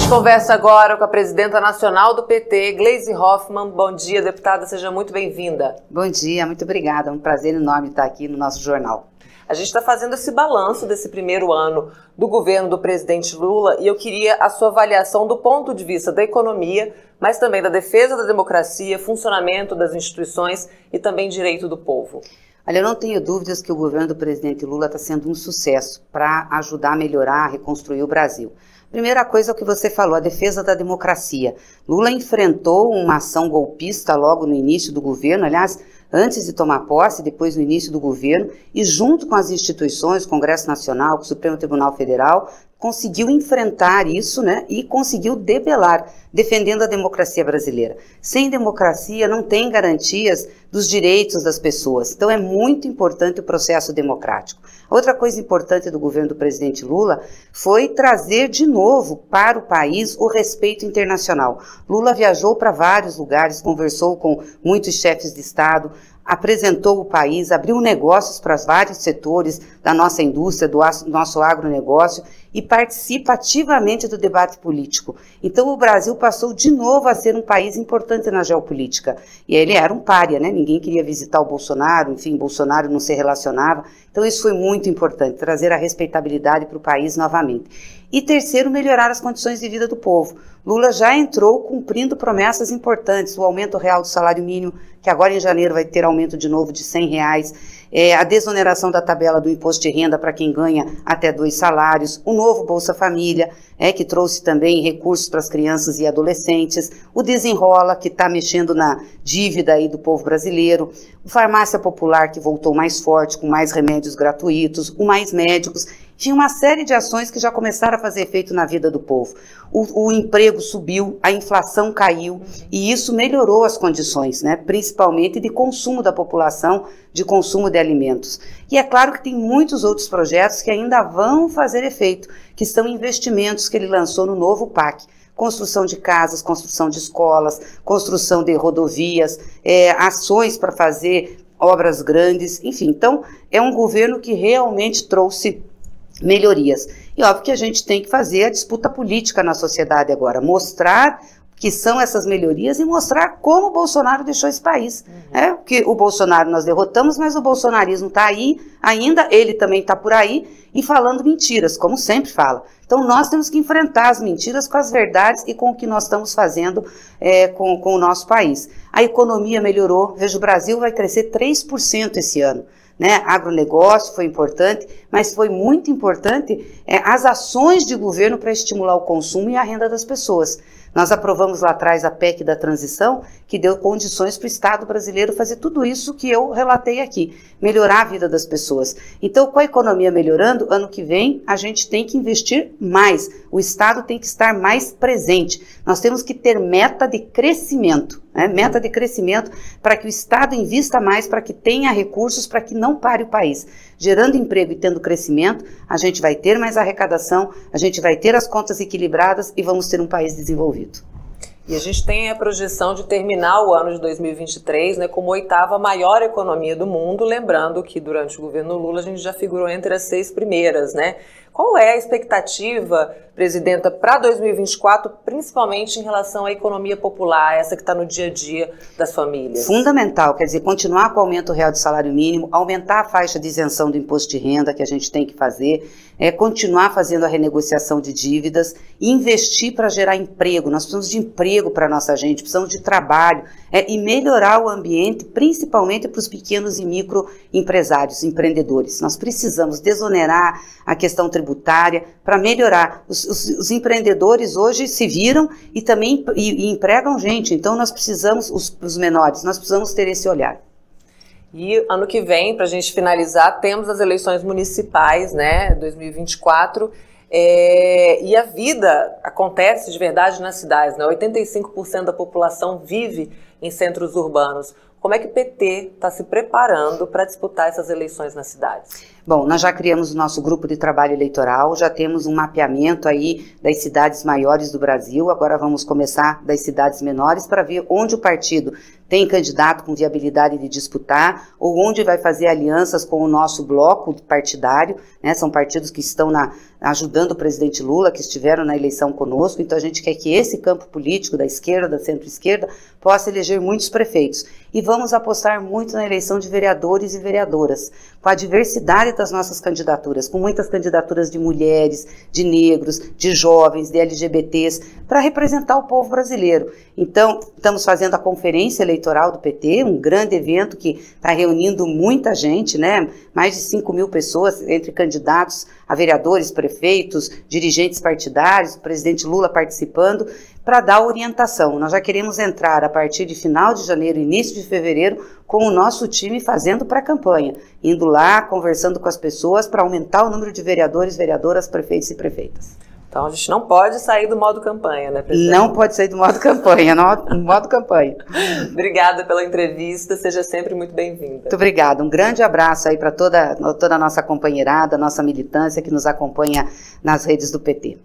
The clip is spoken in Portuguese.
gente conversa agora com a presidenta nacional do PT, Gleisi Hoffmann. Bom dia, deputada, seja muito bem-vinda. Bom dia, muito obrigada. É um prazer enorme estar aqui no nosso jornal. A gente está fazendo esse balanço desse primeiro ano do governo do presidente Lula e eu queria a sua avaliação do ponto de vista da economia, mas também da defesa da democracia, funcionamento das instituições e também direito do povo. Olha, eu não tenho dúvidas que o governo do presidente Lula está sendo um sucesso para ajudar a melhorar, a reconstruir o Brasil. Primeira coisa é o que você falou, a defesa da democracia. Lula enfrentou uma ação golpista logo no início do governo, aliás, antes de tomar posse, depois no início do governo, e junto com as instituições, Congresso Nacional, Supremo Tribunal Federal, conseguiu enfrentar isso né, e conseguiu debelar, defendendo a democracia brasileira. Sem democracia não tem garantias dos direitos das pessoas. Então é muito importante o processo democrático. Outra coisa importante do governo do presidente Lula foi trazer de novo para o país o respeito internacional. Lula viajou para vários lugares, conversou com muitos chefes de Estado, apresentou o país, abriu negócios para vários setores da nossa indústria, do nosso agronegócio e participa ativamente do debate político. Então o Brasil passou de novo a ser um país importante na geopolítica. E ele era um pária, né? Ninguém queria visitar o Bolsonaro, enfim, Bolsonaro não se relacionava. Então isso foi muito importante, trazer a respeitabilidade para o país novamente. E terceiro, melhorar as condições de vida do povo. Lula já entrou cumprindo promessas importantes, o aumento real do salário mínimo, que agora em janeiro vai ter aumento de novo de 100 reais, é, a desoneração da tabela do imposto de renda para quem ganha até dois salários, o novo Bolsa Família, é, que trouxe também recursos para as crianças e adolescentes, o Desenrola, que está mexendo na dívida aí do povo brasileiro, o Farmácia Popular, que voltou mais forte, com mais remédios gratuitos, o Mais Médicos, tinha uma série de ações que já começaram a fazer efeito na vida do povo. O, o emprego subiu, a inflação caiu, e isso melhorou as condições, né, principalmente de consumo da população, de consumo de alimentos. E é claro que tem muitos outros projetos que ainda vão fazer efeito, que são investimentos que ele lançou no novo PAC construção de casas, construção de escolas, construção de rodovias, é, ações para fazer obras grandes, enfim. Então, é um governo que realmente trouxe melhorias. E óbvio que a gente tem que fazer a disputa política na sociedade agora, mostrar que são essas melhorias e mostrar como o Bolsonaro deixou esse país. Uhum. É, que o Bolsonaro nós derrotamos, mas o bolsonarismo está aí ainda, ele também está por aí e falando mentiras, como sempre fala. Então nós temos que enfrentar as mentiras com as verdades e com o que nós estamos fazendo é, com, com o nosso país. A economia melhorou, veja, o Brasil vai crescer 3% esse ano né? Agronegócio foi importante, mas foi muito importante é, as ações de governo para estimular o consumo e a renda das pessoas. Nós aprovamos lá atrás a PEC da transição, que deu condições para o Estado brasileiro fazer tudo isso que eu relatei aqui, melhorar a vida das pessoas. Então, com a economia melhorando, ano que vem a gente tem que investir mais. O Estado tem que estar mais presente. Nós temos que ter meta de crescimento, né? meta de crescimento para que o Estado invista mais, para que tenha recursos, para que não pare o país. Gerando emprego e tendo crescimento, a gente vai ter mais arrecadação, a gente vai ter as contas equilibradas e vamos ter um país desenvolvido. E a gente tem a projeção de terminar o ano de 2023 né, como oitava maior economia do mundo, lembrando que durante o governo Lula a gente já figurou entre as seis primeiras, né? Qual é a expectativa, presidenta, para 2024, principalmente em relação à economia popular, essa que está no dia a dia das famílias? Fundamental, quer dizer, continuar com o aumento real do salário mínimo, aumentar a faixa de isenção do imposto de renda que a gente tem que fazer, é, continuar fazendo a renegociação de dívidas, investir para gerar emprego. Nós precisamos de emprego para nossa gente, precisamos de trabalho é, e melhorar o ambiente, principalmente para os pequenos e microempresários, empreendedores. Nós precisamos desonerar a questão tributária para melhorar. Os, os, os, empreendedores hoje se viram e também e, e empregam gente, então nós precisamos, os, os menores, nós precisamos ter esse olhar. E ano que vem, para a gente finalizar, temos as eleições municipais, né, 2024. É, e a vida acontece de verdade nas cidades, né? 85% da população vive em centros urbanos. Como é que o PT está se preparando para disputar essas eleições nas cidades? Bom, nós já criamos o nosso grupo de trabalho eleitoral, já temos um mapeamento aí das cidades maiores do Brasil, agora vamos começar das cidades menores para ver onde o partido tem candidato com viabilidade de disputar, ou onde vai fazer alianças com o nosso bloco partidário, né? São partidos que estão na, ajudando o presidente Lula, que estiveram na eleição conosco, então a gente quer que esse campo político da esquerda, da centro-esquerda, possa eleger muitos prefeitos. E vamos apostar muito na eleição de vereadores e vereadoras, com a diversidade das nossas candidaturas, com muitas candidaturas de mulheres, de negros, de jovens, de LGBTs, para representar o povo brasileiro. Então, estamos fazendo a conferência eleitoral do PT, um grande evento que está reunindo muita gente, né? Mais de 5 mil pessoas, entre candidatos a vereadores, prefeitos, dirigentes partidários, o presidente Lula participando, para dar orientação. Nós já queremos entrar a partir de final de janeiro, início de fevereiro, com o nosso time fazendo pré-campanha, indo lá, conversando com as pessoas para aumentar o número de vereadores, vereadoras, prefeitos e prefeitas. Então a gente não pode sair do modo campanha, né, presidente? Não pode sair do modo campanha, no modo campanha. obrigada pela entrevista, seja sempre muito bem-vinda. Muito obrigada. Um grande abraço aí para toda, toda a nossa companheirada, nossa militância que nos acompanha nas redes do PT.